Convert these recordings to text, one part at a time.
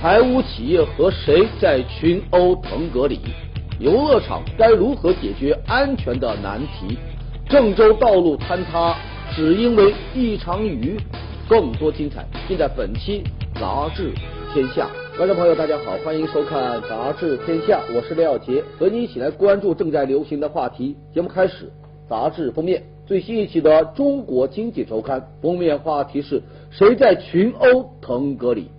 排污企业和谁在群殴腾格里？游乐场该如何解决安全的难题？郑州道路坍塌只因为一场雨？更多精彩尽在本期《杂志天下》。观众朋友，大家好，欢迎收看《杂志天下》，我是廖杰，和你一起来关注正在流行的话题。节目开始，杂志封面最新一期的《中国经济周刊》封面话题是谁在群殴腾格里？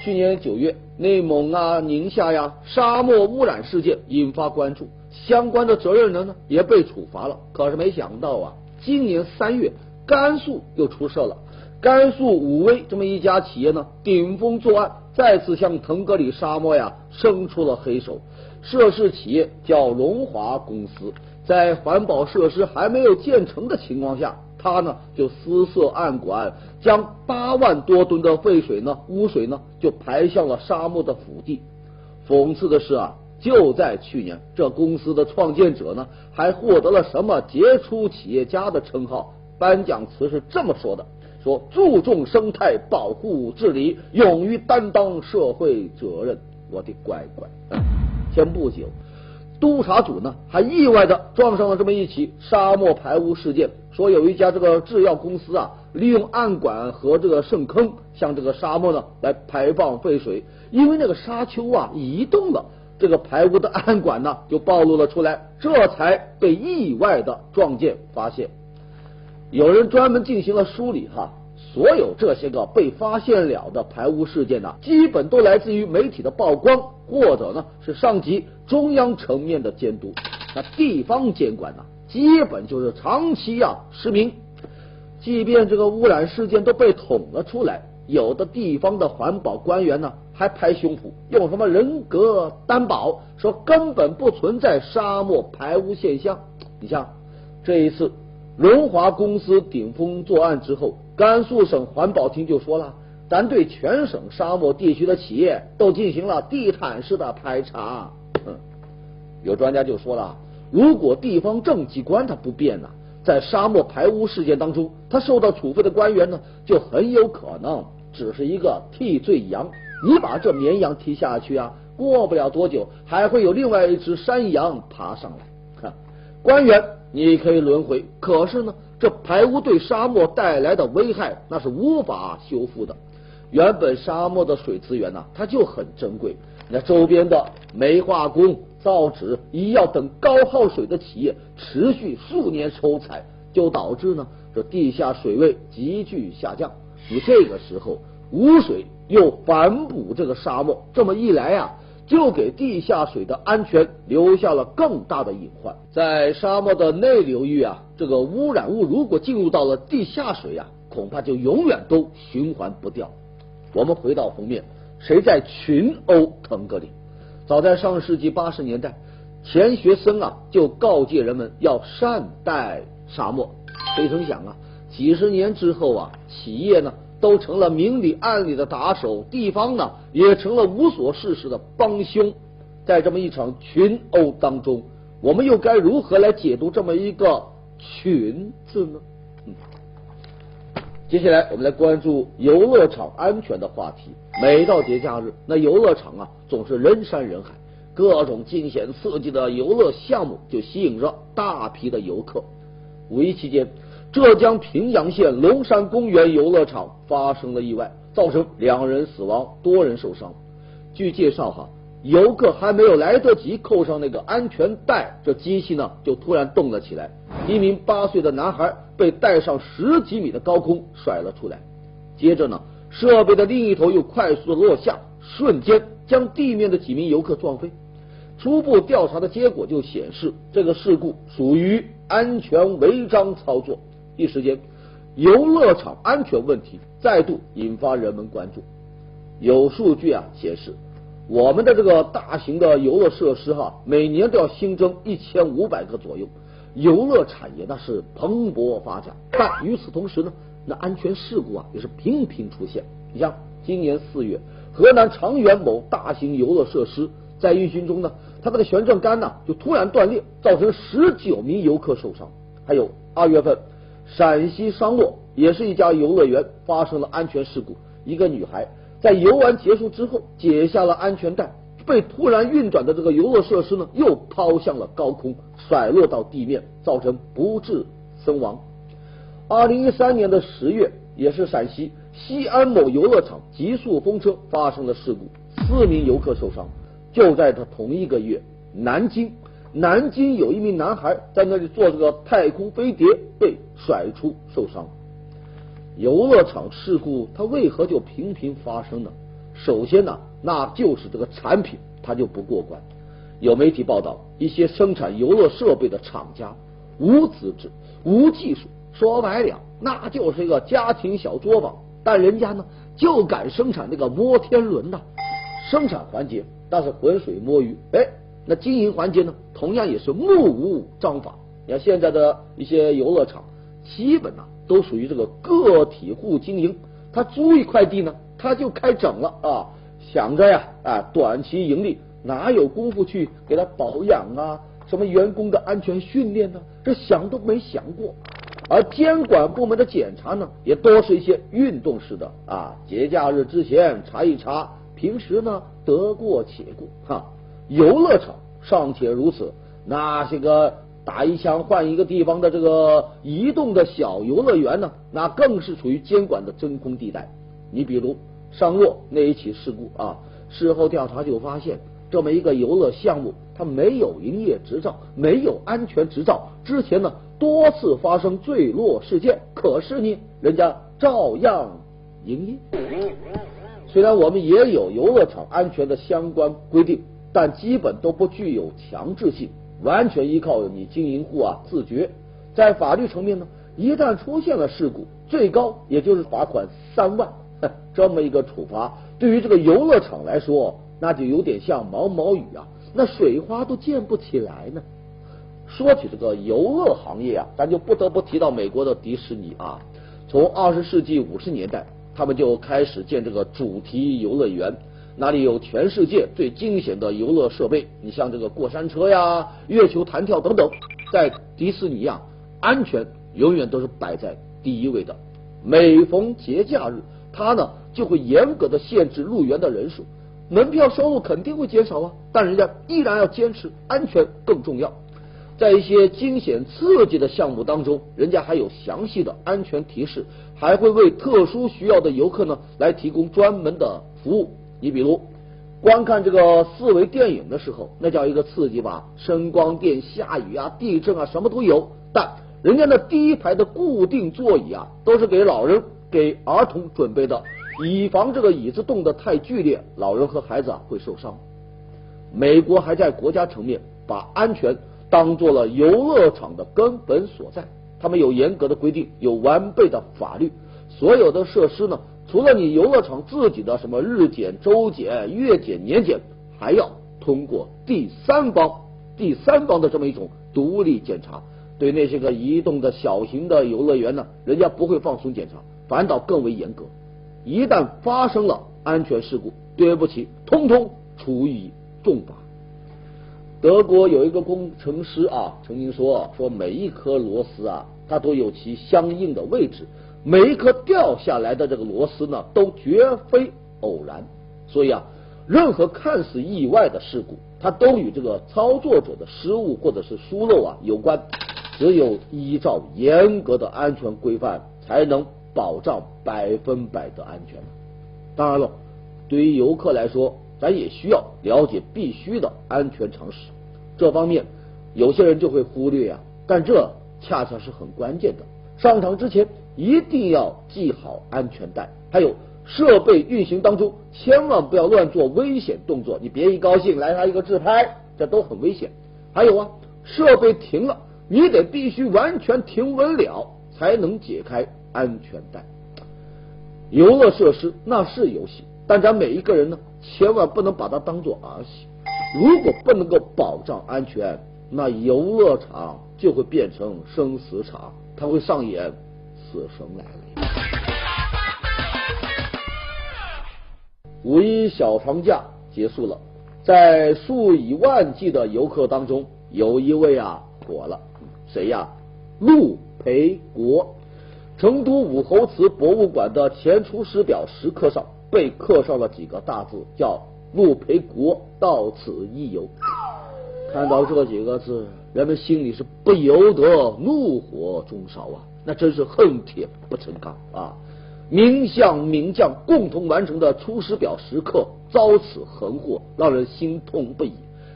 去年九月，内蒙啊、宁夏呀，沙漠污染事件引发关注，相关的责任人呢也被处罚了。可是没想到啊，今年三月，甘肃又出事了。甘肃武威这么一家企业呢，顶风作案，再次向腾格里沙漠呀伸出了黑手。涉事企业叫龙华公司，在环保设施还没有建成的情况下。他呢就私设暗管，将八万多吨的废水呢、污水呢就排向了沙漠的腹地。讽刺的是啊，就在去年，这公司的创建者呢还获得了什么杰出企业家的称号。颁奖词是这么说的：说注重生态保护治理，勇于担当社会责任。我的乖乖！前不久。督查组呢，还意外的撞上了这么一起沙漠排污事件，说有一家这个制药公司啊，利用暗管和这个渗坑向这个沙漠呢来排放废水，因为那个沙丘啊移动了，这个排污的暗管呢就暴露了出来，这才被意外的撞见发现。有人专门进行了梳理哈。所有这些个被发现了的排污事件呢，基本都来自于媒体的曝光，或者呢是上级中央层面的监督。那地方监管呢，基本就是长期啊失明。即便这个污染事件都被捅了出来，有的地方的环保官员呢还拍胸脯，用什么人格担保，说根本不存在沙漠排污现象。你像这一次龙华公司顶风作案之后。甘肃省环保厅就说了，咱对全省沙漠地区的企业都进行了地毯式的排查。嗯有专家就说了，如果地方政机关它不变呢，在沙漠排污事件当中，他受到处分的官员呢，就很有可能只是一个替罪羊。你把这绵羊踢下去啊，过不了多久，还会有另外一只山羊爬上来。官员你可以轮回，可是呢？这排污对沙漠带来的危害，那是无法修复的。原本沙漠的水资源呢，它就很珍贵。那周边的煤化工、造纸、医药等高耗水的企业持续数年抽采，就导致呢这地下水位急剧下降。你这个时候污水又反哺这个沙漠，这么一来呀。就给地下水的安全留下了更大的隐患。在沙漠的内流域啊，这个污染物如果进入到了地下水啊，恐怕就永远都循环不掉。我们回到封面，谁在群殴腾格里？早在上世纪八十年代，钱学森啊就告诫人们要善待沙漠。谁曾想啊，几十年之后啊，企业呢？都成了明里暗里的打手，地方呢也成了无所事事的帮凶。在这么一场群殴当中，我们又该如何来解读这么一个“群”字呢？嗯，接下来我们来关注游乐场安全的话题。每到节假日，那游乐场啊总是人山人海，各种惊险刺激的游乐项目就吸引着大批的游客。五一期间。浙江平阳县龙山公园游乐场发生了意外，造成两人死亡，多人受伤。据介绍，哈，游客还没有来得及扣上那个安全带，这机器呢就突然动了起来。一名八岁的男孩被带上十几米的高空甩了出来，接着呢，设备的另一头又快速的落下，瞬间将地面的几名游客撞飞。初步调查的结果就显示，这个事故属于安全违章操作。一时间，游乐场安全问题再度引发人们关注。有数据啊显示，我们的这个大型的游乐设施哈，每年都要新增一千五百个左右。游乐产业那是蓬勃发展，但与此同时呢，那安全事故啊也是频频出现。你像今年四月，河南长垣某大型游乐设施在运行中呢，它那个旋转杆呢就突然断裂，造成十九名游客受伤。还有二月份。陕西商洛也是一家游乐园发生了安全事故，一个女孩在游玩结束之后解下了安全带，被突然运转的这个游乐设施呢又抛向了高空，甩落到地面，造成不治身亡。二零一三年的十月，也是陕西西安某游乐场极速风车发生了事故，四名游客受伤。就在他同一个月，南京南京有一名男孩在那里做这个太空飞碟，被甩出受伤。游乐场事故它为何就频频发生呢？首先呢，那就是这个产品它就不过关。有媒体报道，一些生产游乐设备的厂家无资质、无技术。说白了，那就是一个家庭小作坊，但人家呢就敢生产那个摩天轮呐。生产环节那是浑水摸鱼，哎，那经营环节呢，同样也是目无章法。你看现在的一些游乐场，基本呢都属于这个个体户经营，他租一块地呢，他就开整了啊，想着呀啊短期盈利，哪有功夫去给他保养啊，什么员工的安全训练呢？这想都没想过。而监管部门的检查呢，也多是一些运动式的啊，节假日之前查一查，平时呢得过且过哈。游乐场尚且如此，那些个打一枪换一个地方的这个移动的小游乐园呢，那更是处于监管的真空地带。你比如商洛那一起事故啊，事后调查就发现，这么一个游乐项目，它没有营业执照，没有安全执照，之前呢。多次发生坠落事件，可是呢，人家照样营业。虽然我们也有游乐场安全的相关规定，但基本都不具有强制性，完全依靠你经营户啊自觉。在法律层面呢，一旦出现了事故，最高也就是罚款三万，这么一个处罚，对于这个游乐场来说，那就有点像毛毛雨啊，那水花都溅不起来呢。说起这个游乐行业啊，咱就不得不提到美国的迪士尼啊。从二十世纪五十年代，他们就开始建这个主题游乐园，那里有全世界最惊险的游乐设备。你像这个过山车呀、月球弹跳等等，在迪士尼呀，安全永远都是摆在第一位的。每逢节假日，它呢就会严格的限制入园的人数，门票收入肯定会减少啊，但人家依然要坚持安全更重要。在一些惊险刺激的项目当中，人家还有详细的安全提示，还会为特殊需要的游客呢来提供专门的服务。你比如观看这个四维电影的时候，那叫一个刺激吧，声光电、下雨啊、地震啊，什么都有。但人家那第一排的固定座椅啊，都是给老人、给儿童准备的，以防这个椅子动得太剧烈，老人和孩子啊会受伤。美国还在国家层面把安全。当做了游乐场的根本所在，他们有严格的规定，有完备的法律。所有的设施呢，除了你游乐场自己的什么日检、周检、月检、年检，还要通过第三方、第三方的这么一种独立检查。对那些个移动的小型的游乐园呢，人家不会放松检查，反倒更为严格。一旦发生了安全事故，对不起，通通处以重罚。德国有一个工程师啊，曾经说说每一颗螺丝啊，它都有其相应的位置，每一颗掉下来的这个螺丝呢，都绝非偶然。所以啊，任何看似意外的事故，它都与这个操作者的失误或者是疏漏啊有关。只有依照严格的安全规范，才能保障百分百的安全。当然了，对于游客来说。咱也需要了解必须的安全常识，这方面有些人就会忽略呀，但这恰恰是很关键的。上场之前一定要系好安全带，还有设备运行当中千万不要乱做危险动作，你别一高兴来他一个自拍，这都很危险。还有啊，设备停了，你得必须完全停稳了，才能解开安全带。游乐设施那是游戏。但咱每一个人呢，千万不能把它当做儿戏。如果不能够保障安全，那游乐场就会变成生死场，它会上演死神来了。五一小长假结束了，在数以万计的游客当中，有一位啊火了，谁呀？陆培国，成都武侯祠博物馆的前出师表石刻上。被刻上了几个大字，叫“陆培国到此一游”。看到这几个字，人们心里是不由得怒火中烧啊！那真是恨铁不成钢啊！名相名将共同完成的《出师表》时刻遭此横祸，让人心痛不已。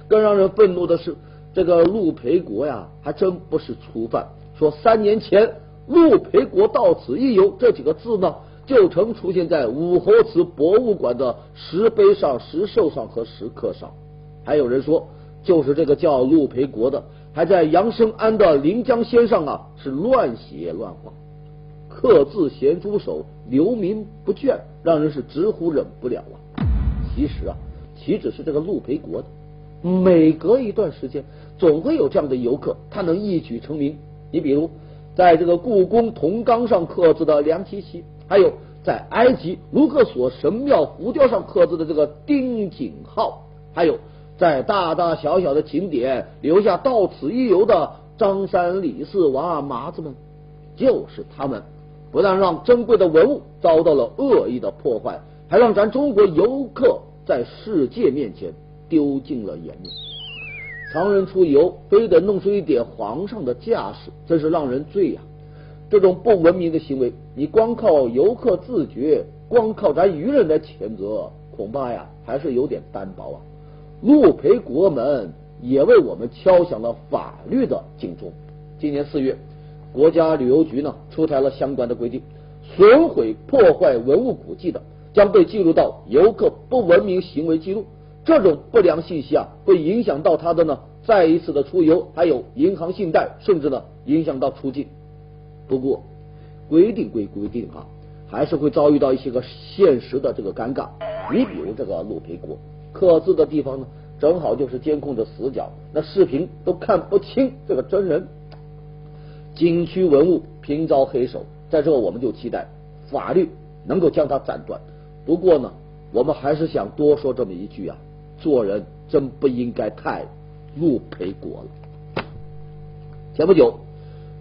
更让人愤怒的是，这个陆培国呀，还真不是初犯。说三年前“陆培国到此一游”这几个字呢，就曾出现在武侯祠博物馆的石碑上、石兽上和石刻上。还有人说。就是这个叫陆培国的，还在杨生安的临江仙上啊，是乱写乱画，刻字咸猪手，流民不倦，让人是直呼忍不了啊。其实啊，岂止是这个陆培国的，每隔一段时间，总会有这样的游客，他能一举成名。你比如，在这个故宫铜缸上刻字的梁琪琪，还有在埃及卢克索神庙浮雕上刻字的这个丁景浩，还有。在大大小小的景点留下到此一游的张三李四王二麻子们，就是他们，不但让珍贵的文物遭到了恶意的破坏，还让咱中国游客在世界面前丢尽了颜面。常人出游，非得弄出一点皇上的架势，真是让人醉呀！这种不文明的行为，你光靠游客自觉，光靠咱愚人来谴责，恐怕呀还是有点单薄啊。陆培国门也为我们敲响了法律的警钟。今年四月，国家旅游局呢出台了相关的规定，损毁破坏文物古迹的将被记录到游客不文明行为记录。这种不良信息啊，会影响到他的呢再一次的出游，还有银行信贷，甚至呢影响到出境。不过，规定归规定啊，还是会遭遇到一些个现实的这个尴尬。你比如这个陆培国。刻字的地方呢，正好就是监控的死角，那视频都看不清这个真人。景区文物频遭黑手，在这我们就期待法律能够将它斩断。不过呢，我们还是想多说这么一句啊，做人真不应该太陆赔国了。前不久，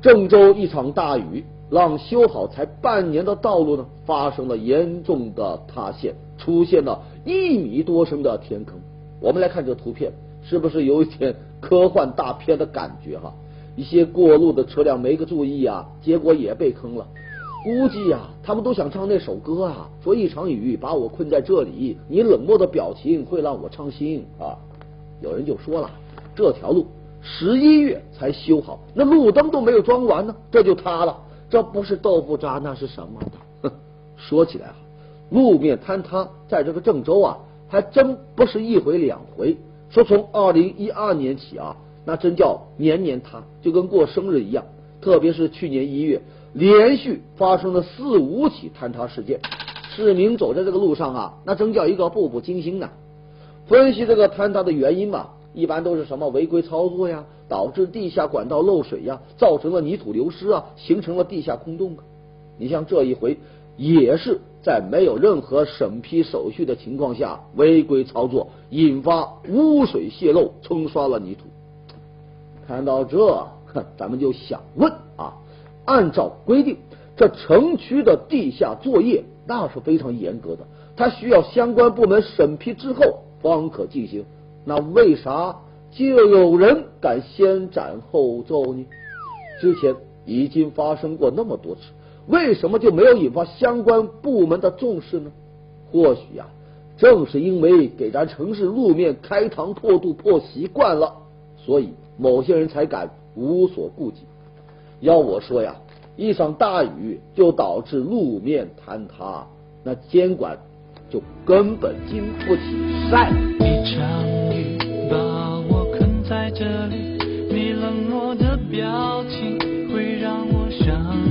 郑州一场大雨，让修好才半年的道路呢，发生了严重的塌陷，出现了。一米多深的天坑，我们来看这图片，是不是有一点科幻大片的感觉哈？一些过路的车辆没个注意啊，结果也被坑了。估计呀，他们都想唱那首歌啊，说一场雨把我困在这里，你冷漠的表情会让我伤心啊。有人就说了，这条路十一月才修好，那路灯都没有装完呢，这就塌了，这不是豆腐渣那是什么的？哼，说起来啊。路面坍塌，在这个郑州啊，还真不是一回两回。说从二零一二年起啊，那真叫年年塌，就跟过生日一样。特别是去年一月，连续发生了四五起坍塌事件，市民走在这个路上啊，那真叫一个步步惊心呐。分析这个坍塌的原因嘛，一般都是什么违规操作呀，导致地下管道漏水呀，造成了泥土流失啊，形成了地下空洞啊。你像这一回。也是在没有任何审批手续的情况下违规操作，引发污水泄漏，冲刷了泥土。看到这，咱们就想问啊，按照规定，这城区的地下作业那是非常严格的，它需要相关部门审批之后方可进行。那为啥就有人敢先斩后奏呢？之前已经发生过那么多次。为什么就没有引发相关部门的重视呢？或许呀，正是因为给咱城市路面开膛破肚破习惯了，所以某些人才敢无所顾忌。要我说呀，一场大雨就导致路面坍塌，那监管就根本经不起晒。一场雨把我困在这里，你冷漠的表情会让我伤。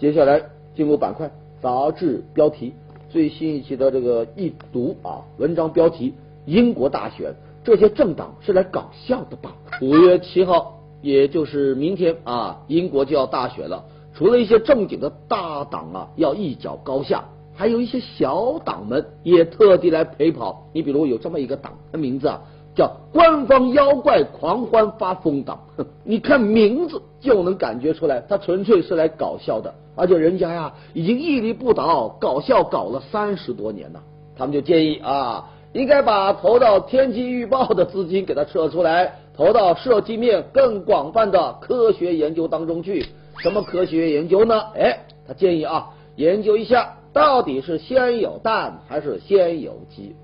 接下来进入板块杂志标题，最新一期的这个一读啊，文章标题：英国大选，这些政党是来搞笑的吧？五月七号，也就是明天啊，英国就要大选了。除了一些正经的大党啊要一较高下，还有一些小党们也特地来陪跑。你比如有这么一个党，的名字啊叫官方妖怪狂欢发疯党。你看名字就能感觉出来，他纯粹是来搞笑的。而且人家呀，已经屹立不倒，搞笑搞了三十多年呐。他们就建议啊，应该把投到天气预报的资金给他撤出来，投到涉及面更广泛的科学研究当中去。什么科学研究呢？哎，他建议啊，研究一下到底是先有蛋还是先有鸡。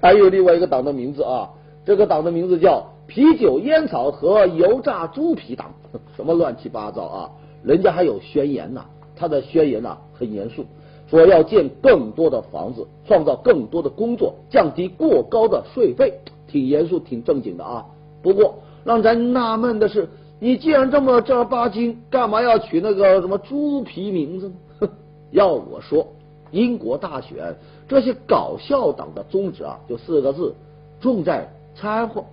还有另外一个党的名字啊，这个党的名字叫啤酒烟草和油炸猪皮党，什么乱七八糟啊！人家还有宣言呐，他的宣言呐很严肃，说要建更多的房子，创造更多的工作，降低过高的税费，挺严肃挺正经的啊。不过让咱纳闷的是，你既然这么正儿八经，干嘛要取那个什么猪皮名字呢？要我说。英国大选，这些搞笑党的宗旨啊，就四个字：重在掺和。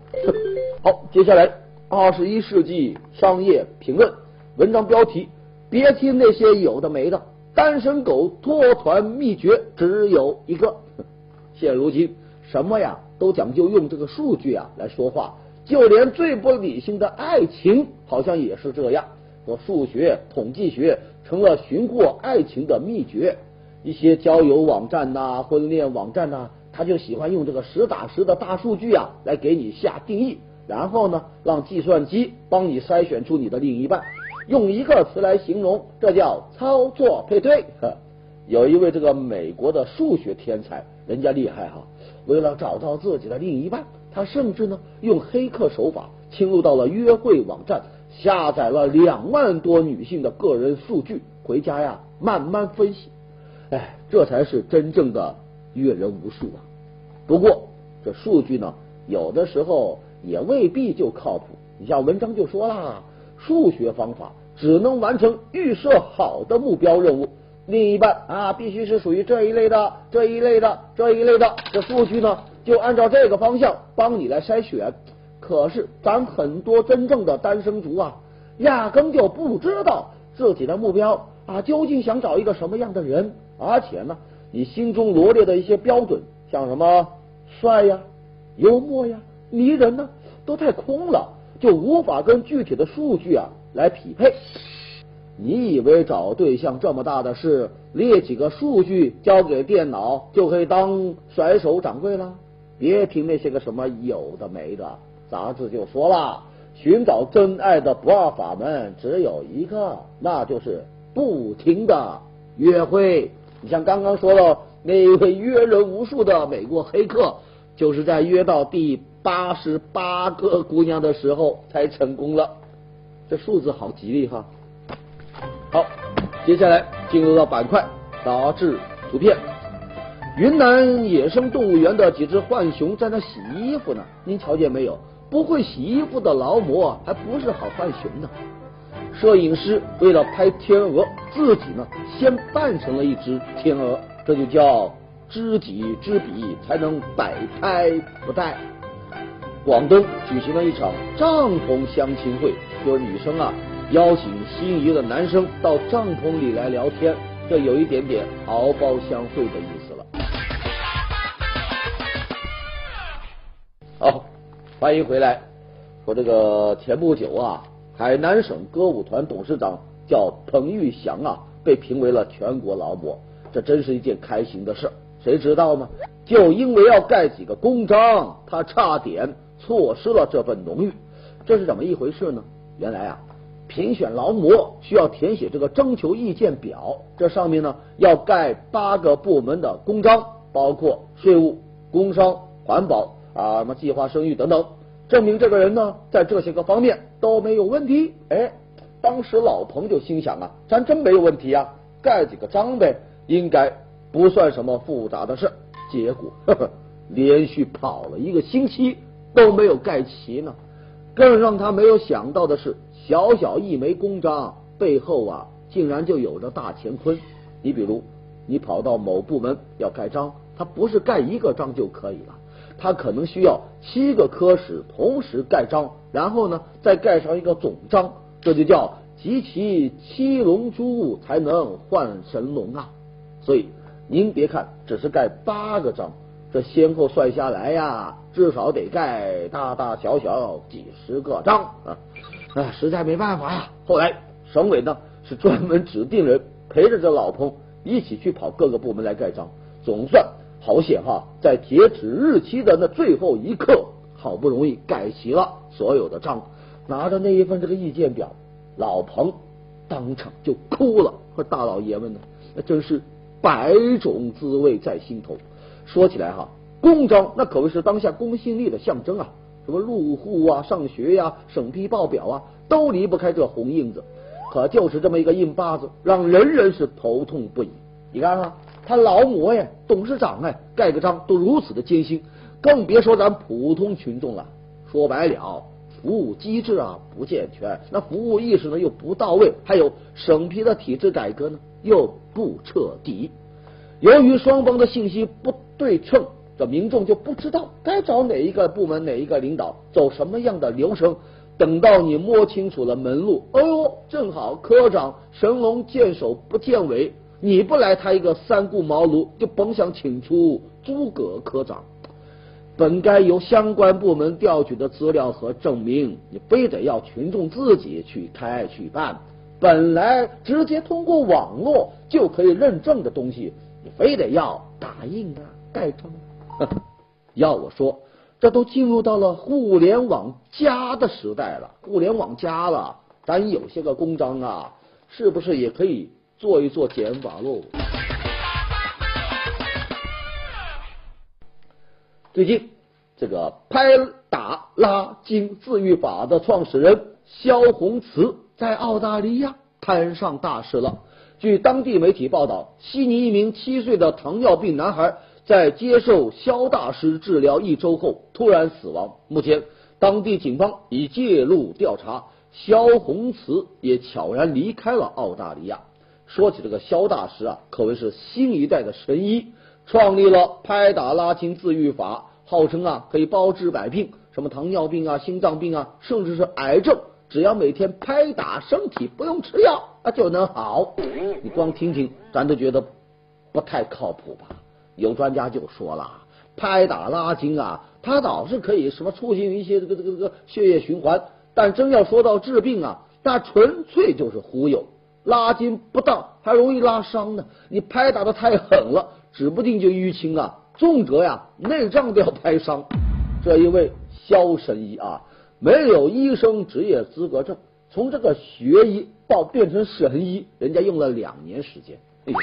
好，接下来二十一世纪商业评论文章标题：别听那些有的没的，单身狗脱团秘诀只有一个。现如今什么呀都讲究用这个数据啊来说话，就连最不理性的爱情，好像也是这样。说数学、统计学成了寻获爱情的秘诀。一些交友网站呐、婚恋网站呐，他就喜欢用这个实打实的大数据啊来给你下定义，然后呢，让计算机帮你筛选出你的另一半。用一个词来形容，这叫操作配对。呵 有一位这个美国的数学天才，人家厉害哈，为了找到自己的另一半，他甚至呢用黑客手法侵入到了约会网站，下载了两万多女性的个人数据，回家呀慢慢分析。哎，这才是真正的阅人无数啊！不过这数据呢，有的时候也未必就靠谱。你像文章就说啦，数学方法只能完成预设好的目标任务，另一半啊必须是属于这一类的、这一类的、这一类的。这数据呢，就按照这个方向帮你来筛选。可是咱很多真正的单身族啊，压根就不知道自己的目标啊究竟想找一个什么样的人。而且呢，你心中罗列的一些标准，像什么帅呀、幽默呀、迷人呢，都太空了，就无法跟具体的数据啊来匹配。你以为找对象这么大的事，列几个数据交给电脑就可以当甩手掌柜了？别听那些个什么有的没的，杂志就说了，寻找真爱的不二法门只有一个，那就是不停的约会。你像刚刚说到那一位约人无数的美国黑客，就是在约到第八十八个姑娘的时候才成功了。这数字好吉利哈！好，接下来进入到板块杂志图片。云南野生动物园的几只浣熊在那洗衣服呢，您瞧见没有？不会洗衣服的劳模还不是好浣熊呢。摄影师为了拍天鹅，自己呢先扮成了一只天鹅，这就叫知己知彼，才能百拍不殆。广东举行了一场帐篷相亲会，就是女生啊邀请心仪的男生到帐篷里来聊天，这有一点点敖包相会的意思了。好，欢迎回来。说这个前不久啊。海南省歌舞团董事长叫彭玉祥啊，被评为了全国劳模，这真是一件开心的事。谁知道吗？就因为要盖几个公章，他差点错失了这份荣誉。这是怎么一回事呢？原来啊，评选劳模需要填写这个征求意见表，这上面呢要盖八个部门的公章，包括税务、工商、环保啊，什么计划生育等等。证明这个人呢，在这些个方面都没有问题。哎，当时老彭就心想啊，咱真没有问题啊，盖几个章呗，应该不算什么复杂的事。结果 呵呵连续跑了一个星期都没有盖齐呢。更让他没有想到的是，小小一枚公章背后啊，竟然就有着大乾坤。你比如，你跑到某部门要盖章，他不是盖一个章就可以了。他可能需要七个科室同时盖章，然后呢再盖上一个总章，这就叫集齐七龙珠才能换神龙啊！所以您别看只是盖八个章，这先后算下来呀，至少得盖大大小小几十个章啊！啊，实在没办法呀。后来省委呢是专门指定人陪着这老彭一起去跑各个部门来盖章，总算好险哈，在截止日期的那最后一刻，好不容易盖齐了所有的章，拿着那一份这个意见表，老彭当场就哭了。说大老爷们呢，那真是百种滋味在心头。说起来哈，公章那可谓是当下公信力的象征啊，什么入户啊、上学呀、审批报表啊，都离不开这红印子。可就是这么一个印巴子，让人人是头痛不已。你看啊，他劳模呀、董事长哎，盖个章都如此的艰辛，更别说咱普通群众了。说白了，服务机制啊不健全，那服务意识呢又不到位，还有审批的体制改革呢又不彻底。由于双方的信息不对称，这民众就不知道该找哪一个部门、哪一个领导，走什么样的流程。等到你摸清楚了门路，哎呦，正好科长神龙见首不见尾，你不来，他一个三顾茅庐，就甭想请出诸葛科长。本该由相关部门调取的资料和证明，你非得要群众自己去开去办。本来直接通过网络就可以认证的东西。你非得要打印啊、盖章？要我说，这都进入到了互联网加的时代了。互联网加了，咱有些个公章啊，是不是也可以做一做减法喽？最近，这个拍打拉筋自愈法的创始人萧红慈在澳大利亚摊上大事了。据当地媒体报道，悉尼一名七岁的糖尿病男孩在接受肖大师治疗一周后突然死亡。目前，当地警方已介入调查，肖红慈也悄然离开了澳大利亚。说起这个肖大师啊，可谓是新一代的神医，创立了拍打拉筋自愈法，号称啊可以包治百病，什么糖尿病啊、心脏病啊，甚至是癌症。只要每天拍打身体，不用吃药，啊就能好。你光听听，咱都觉得不太靠谱吧？有专家就说了，拍打拉筋啊，它倒是可以什么促进一些这个这个这个血液循环，但真要说到治病啊，那纯粹就是忽悠。拉筋不当，还容易拉伤呢。你拍打的太狠了，指不定就淤青啊，重则呀内脏都要拍伤。这一位肖神医啊。没有医生职业资格证，从这个学医到变成神医，人家用了两年时间。哎，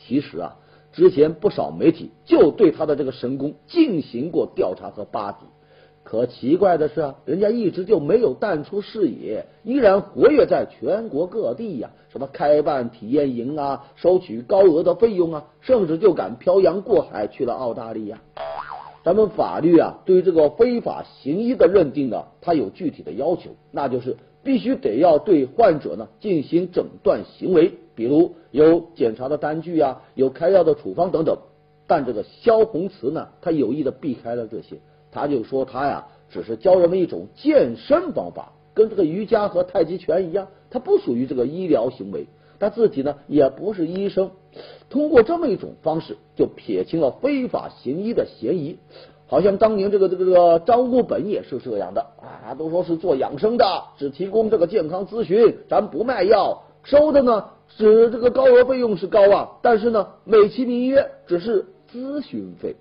其实啊，之前不少媒体就对他的这个神功进行过调查和扒底。可奇怪的是啊，人家一直就没有淡出视野，依然活跃在全国各地呀，什么开办体验营啊，收取高额的费用啊，甚至就敢漂洋过海去了澳大利亚。咱们法律啊，对这个非法行医的认定呢，它有具体的要求，那就是必须得要对患者呢进行诊断行为，比如有检查的单据啊，有开药的处方等等。但这个萧红慈呢，他有意的避开了这些，他就说他呀，只是教人们一种健身方法，跟这个瑜伽和太极拳一样，它不属于这个医疗行为。他自己呢也不是医生，通过这么一种方式就撇清了非法行医的嫌疑。好像当年这个这个这个张悟本也是这样的啊，都说是做养生的，只提供这个健康咨询，咱不卖药，收的呢是这个高额费用是高啊，但是呢美其名曰只是咨询费。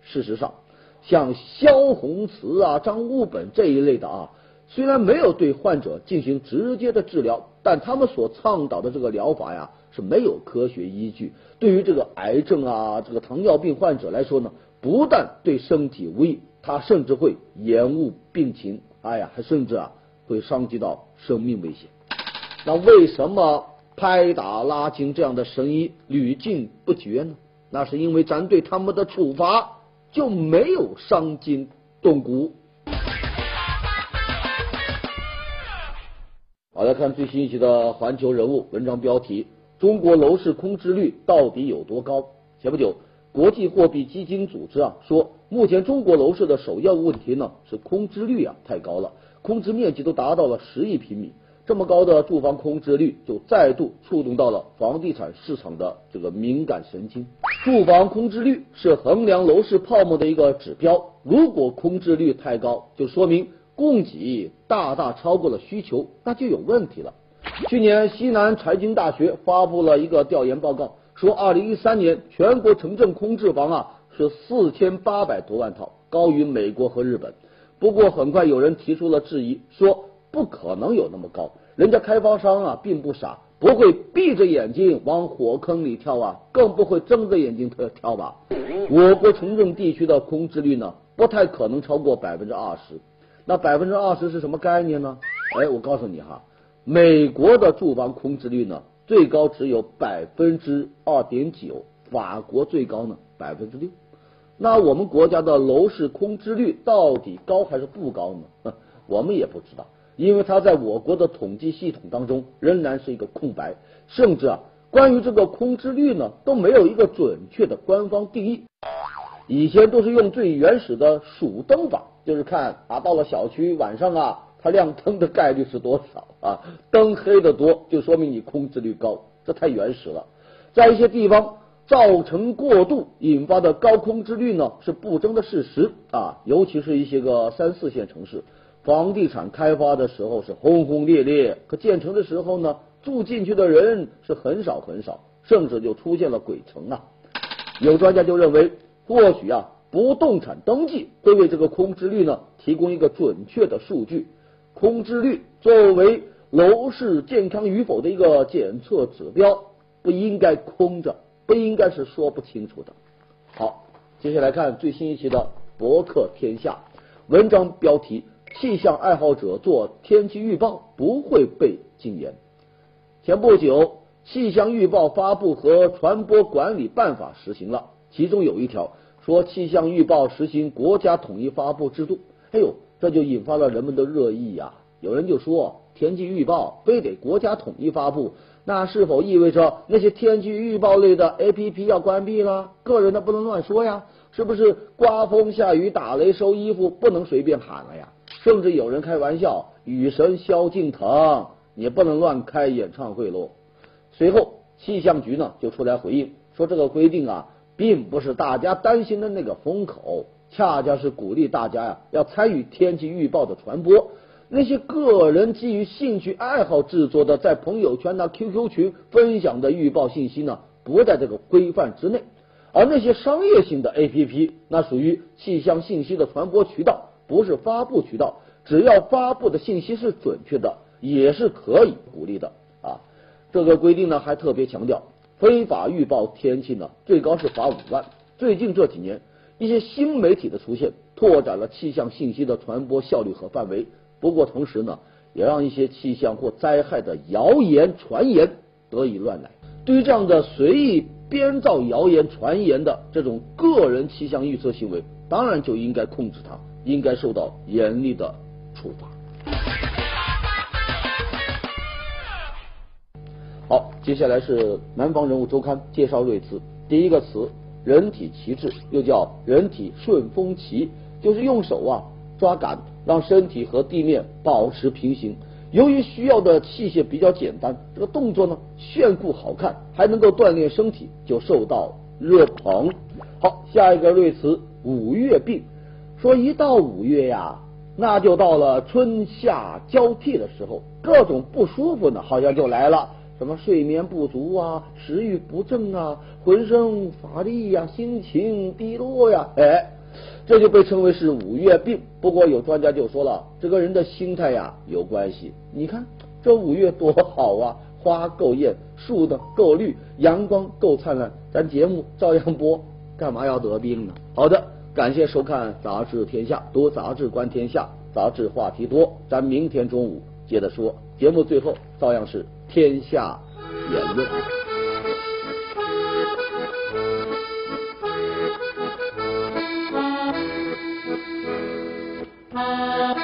事实上，像萧红慈啊、张悟本这一类的啊。虽然没有对患者进行直接的治疗，但他们所倡导的这个疗法呀是没有科学依据。对于这个癌症啊、这个糖尿病患者来说呢，不但对身体无益，他甚至会延误病情。哎呀，还甚至啊会伤及到生命危险。那为什么拍打拉筋这样的神医屡禁不绝呢？那是因为咱对他们的处罚就没有伤筋动骨。好，来看最新一期的《环球人物》文章标题：中国楼市空置率到底有多高？前不久，国际货币基金组织啊说，目前中国楼市的首要问题呢是空置率啊太高了，空置面积都达到了十亿平米，这么高的住房空置率就再度触动到了房地产市场的这个敏感神经。住房空置率是衡量楼市泡沫的一个指标，如果空置率太高，就说明供给大大超过了需求，那就有问题了。去年西南财经大学发布了一个调研报告，说二零一三年全国城镇空置房啊是四千八百多万套，高于美国和日本。不过很快有人提出了质疑，说不可能有那么高，人家开发商啊并不傻。不会闭着眼睛往火坑里跳啊，更不会睁着眼睛跳吧。我国城镇地区的空置率呢，不太可能超过百分之二十。那百分之二十是什么概念呢？哎，我告诉你哈，美国的住房空置率呢，最高只有百分之二点九，法国最高呢百分之六。那我们国家的楼市空置率到底高还是不高呢？我们也不知道。因为它在我国的统计系统当中仍然是一个空白，甚至啊，关于这个空置率呢都没有一个准确的官方定义。以前都是用最原始的数灯法，就是看啊，到了小区晚上啊，它亮灯的概率是多少啊？灯黑的多，就说明你空置率高，这太原始了。在一些地方造成过度引发的高空置率呢，是不争的事实啊，尤其是一些个三四线城市。房地产开发的时候是轰轰烈烈，可建成的时候呢，住进去的人是很少很少，甚至就出现了鬼城啊。有专家就认为，或许啊，不动产登记会为这个空置率呢提供一个准确的数据。空置率作为楼市健康与否的一个检测指标，不应该空着，不应该是说不清楚的。好，接下来看最新一期的博客天下文章标题。气象爱好者做天气预报不会被禁言。前不久，《气象预报发布和传播管理办法》实行了，其中有一条说气象预报实行国家统一发布制度。哎呦，这就引发了人们的热议呀！有人就说，天气预报非得国家统一发布，那是否意味着那些天气预报类的 APP 要关闭了？个人的不能乱说呀，是不是？刮风下雨打雷收衣服不能随便喊了呀？甚至有人开玩笑，雨神萧敬腾也不能乱开演唱会喽。随后，气象局呢就出来回应说，这个规定啊，并不是大家担心的那个风口，恰恰是鼓励大家呀要参与天气预报的传播。那些个人基于兴趣爱好制作的，在朋友圈、的 QQ 群分享的预报信息呢，不在这个规范之内。而那些商业性的 APP，那属于气象信息的传播渠道。不是发布渠道，只要发布的信息是准确的，也是可以鼓励的啊。这个规定呢，还特别强调，非法预报天气呢，最高是罚五万。最近这几年，一些新媒体的出现，拓展了气象信息的传播效率和范围。不过同时呢，也让一些气象或灾害的谣言传言得以乱来。对于这样的随意编造谣言传言的这种个人气象预测行为，当然就应该控制它。应该受到严厉的处罚。好，接下来是南方人物周刊介绍瑞词。第一个词，人体旗帜，又叫人体顺风旗，就是用手啊抓杆，让身体和地面保持平行。由于需要的器械比较简单，这个动作呢炫酷好看，还能够锻炼身体，就受到热捧。好，下一个瑞词，五月病。说一到五月呀，那就到了春夏交替的时候，各种不舒服呢，好像就来了。什么睡眠不足啊，食欲不振啊，浑身乏力呀，心情低落呀，哎，这就被称为是五月病。不过有专家就说了，这个人的心态呀有关系。你看这五月多好啊，花够艳，树的够绿，阳光够灿烂，咱节目照样播，干嘛要得病呢？好的。感谢收看杂志天下读杂志观天下杂志话题多咱明天中午接着说。节目最后照样是天下言论。